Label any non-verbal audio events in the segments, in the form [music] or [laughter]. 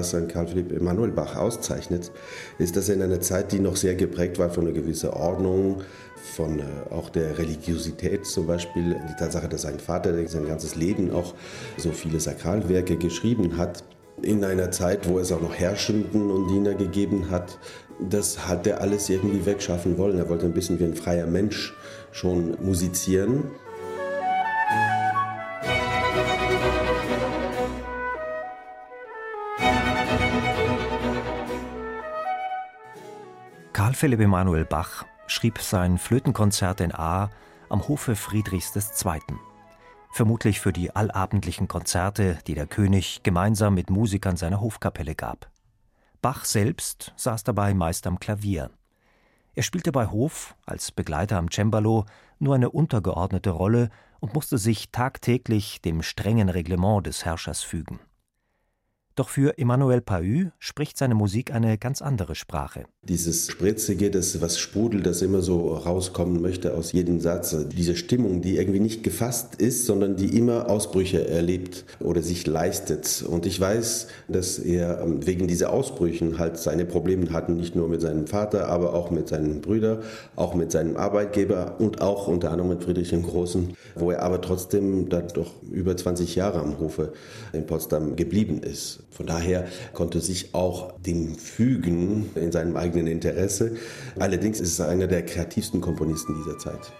Was an Karl Philipp Emanuel Bach auszeichnet, ist, dass er in einer Zeit, die noch sehr geprägt war von einer gewissen Ordnung, von äh, auch der Religiosität zum Beispiel, die Tatsache, dass sein Vater sein ganzes Leben auch so viele Sakralwerke geschrieben hat, in einer Zeit, wo es auch noch Herrschenden und Diener gegeben hat, das hat er alles irgendwie wegschaffen wollen. Er wollte ein bisschen wie ein freier Mensch schon musizieren. Karl Philipp Emanuel Bach schrieb sein Flötenkonzert in A am Hofe Friedrichs II. Vermutlich für die allabendlichen Konzerte, die der König gemeinsam mit Musikern seiner Hofkapelle gab. Bach selbst saß dabei meist am Klavier. Er spielte bei Hof als Begleiter am Cembalo nur eine untergeordnete Rolle und musste sich tagtäglich dem strengen Reglement des Herrschers fügen. Doch für Emmanuel Pahü spricht seine Musik eine ganz andere Sprache. Dieses Spritzige, das was sprudelt, das immer so rauskommen möchte aus jedem Satz, diese Stimmung, die irgendwie nicht gefasst ist, sondern die immer Ausbrüche erlebt oder sich leistet. Und ich weiß, dass er ähm, wegen dieser Ausbrüchen halt seine Probleme hatten, nicht nur mit seinem Vater, aber auch mit seinen Brüdern, auch mit seinem Arbeitgeber und auch unter anderem mit Friedrich dem Großen, wo er aber trotzdem dann doch über 20 Jahre am Hofe in Potsdam geblieben ist. Von daher konnte sich auch dem fügen in seinem eigenen Interesse. Allerdings ist er einer der kreativsten Komponisten dieser Zeit.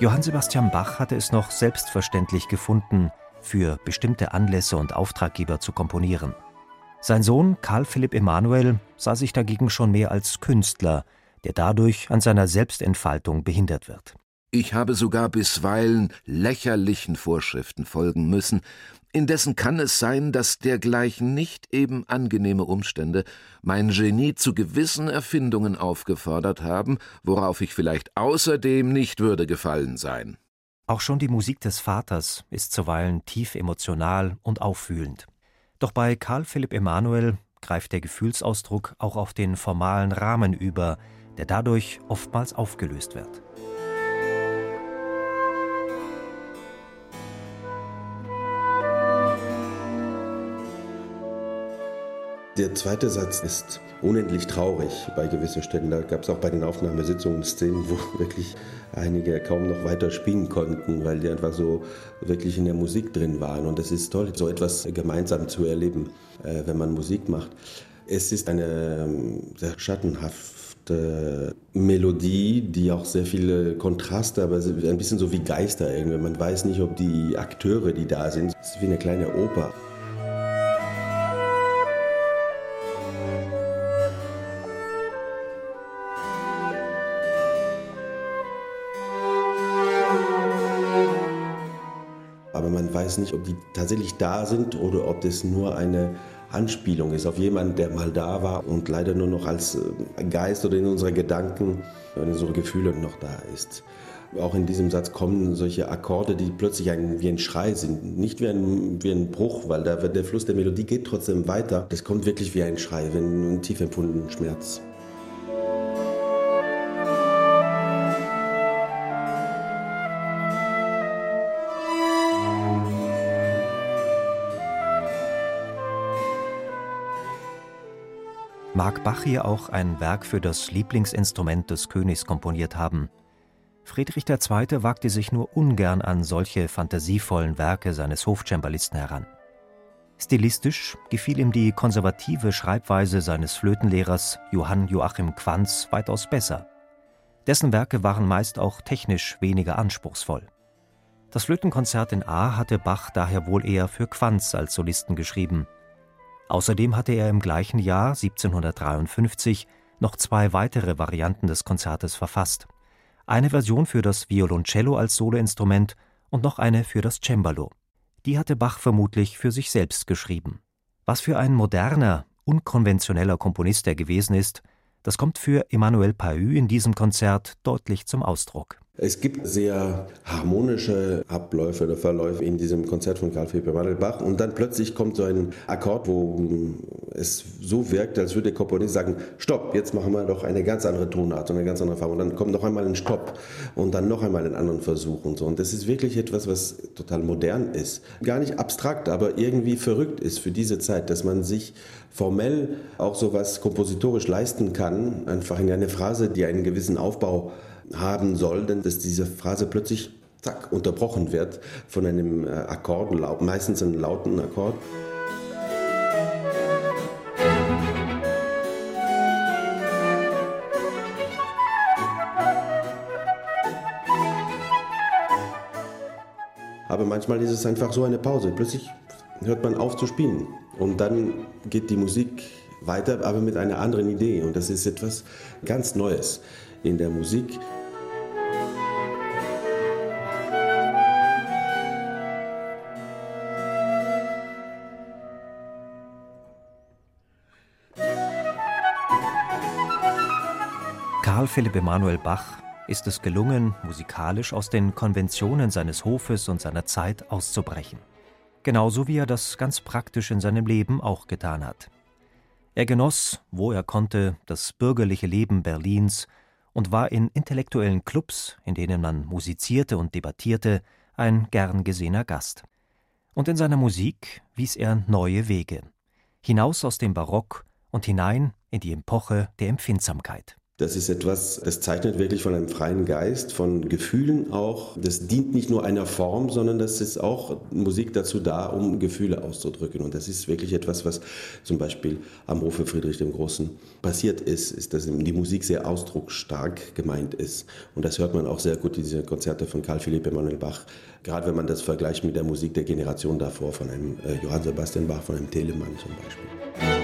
Johann Sebastian Bach hatte es noch selbstverständlich gefunden, für bestimmte Anlässe und Auftraggeber zu komponieren. Sein Sohn Karl Philipp Emanuel sah sich dagegen schon mehr als Künstler, der dadurch an seiner Selbstentfaltung behindert wird. Ich habe sogar bisweilen lächerlichen Vorschriften folgen müssen, indessen kann es sein, dass dergleichen nicht eben angenehme Umstände mein Genie zu gewissen Erfindungen aufgefordert haben, worauf ich vielleicht außerdem nicht würde gefallen sein. Auch schon die Musik des Vaters ist zuweilen tief emotional und auffühlend. Doch bei Karl Philipp Emanuel greift der Gefühlsausdruck auch auf den formalen Rahmen über, der dadurch oftmals aufgelöst wird. Der zweite Satz ist unendlich traurig bei gewissen Stellen. Da gab es auch bei den Aufnahmesitzungen Szenen, wo [laughs] wirklich einige kaum noch weiter spielen konnten, weil die einfach so wirklich in der Musik drin waren. Und es ist toll, so etwas gemeinsam zu erleben, äh, wenn man Musik macht. Es ist eine ähm, sehr schattenhafte Melodie, die auch sehr viele Kontraste, aber ein bisschen so wie Geister irgendwie. Man weiß nicht, ob die Akteure, die da sind, es ist wie eine kleine Oper. Weiß nicht, ob die tatsächlich da sind oder ob das nur eine Anspielung ist auf jemanden, der mal da war und leider nur noch als äh, Geist oder in unseren Gedanken und in unseren Gefühlen noch da ist. Auch in diesem Satz kommen solche Akkorde, die plötzlich ein, wie ein Schrei sind, nicht wie ein, wie ein Bruch, weil der, der Fluss der Melodie geht trotzdem weiter. Das kommt wirklich wie ein Schrei, wie ein tief empfundenen Schmerz. Mag Bach hier auch ein Werk für das Lieblingsinstrument des Königs komponiert haben. Friedrich II. wagte sich nur ungern an solche fantasievollen Werke seines Hofcembalisten heran. Stilistisch gefiel ihm die konservative Schreibweise seines Flötenlehrers Johann Joachim Quanz weitaus besser. Dessen Werke waren meist auch technisch weniger anspruchsvoll. Das Flötenkonzert in A hatte Bach daher wohl eher für Quanz als Solisten geschrieben – Außerdem hatte er im gleichen Jahr 1753 noch zwei weitere Varianten des Konzertes verfasst. Eine Version für das Violoncello als Soloinstrument und noch eine für das Cembalo. Die hatte Bach vermutlich für sich selbst geschrieben. Was für ein moderner, unkonventioneller Komponist er gewesen ist, das kommt für Emmanuel Pahü in diesem Konzert deutlich zum Ausdruck. Es gibt sehr harmonische Abläufe oder Verläufe in diesem Konzert von Karl Philipp Emanuel Bach und dann plötzlich kommt so ein Akkord, wo es so wirkt, als würde der Komponist sagen, stopp, jetzt machen wir doch eine ganz andere Tonart und eine ganz andere Farbe. Und dann kommt noch einmal ein Stopp und dann noch einmal einen anderen Versuch und so. Und das ist wirklich etwas, was total modern ist. Gar nicht abstrakt, aber irgendwie verrückt ist für diese Zeit, dass man sich formell auch so was kompositorisch leisten kann, einfach in eine Phrase, die einen gewissen Aufbau haben soll, denn dass diese Phrase plötzlich zack, unterbrochen wird von einem äh, Akkord, meistens einem lauten Akkord. Aber manchmal ist es einfach so eine Pause. Plötzlich hört man auf zu spielen und dann geht die Musik weiter, aber mit einer anderen Idee. Und das ist etwas ganz Neues in der Musik. Karl Philipp Emanuel Bach ist es gelungen, musikalisch aus den Konventionen seines Hofes und seiner Zeit auszubrechen. Genauso wie er das ganz praktisch in seinem Leben auch getan hat. Er genoss, wo er konnte, das bürgerliche Leben Berlins und war in intellektuellen Clubs, in denen man musizierte und debattierte, ein gern gesehener Gast. Und in seiner Musik wies er neue Wege, hinaus aus dem Barock und hinein in die Epoche der Empfindsamkeit. Das ist etwas, das zeichnet wirklich von einem freien Geist, von Gefühlen auch. Das dient nicht nur einer Form, sondern das ist auch Musik dazu da, um Gefühle auszudrücken. Und das ist wirklich etwas, was zum Beispiel am Hofe Friedrich dem Großen passiert ist, ist, dass die Musik sehr ausdrucksstark gemeint ist. Und das hört man auch sehr gut in diese Konzerte von Karl Philipp Emanuel Bach. Gerade wenn man das vergleicht mit der Musik der Generation davor, von einem äh, Johann Sebastian Bach, von einem Telemann zum Beispiel.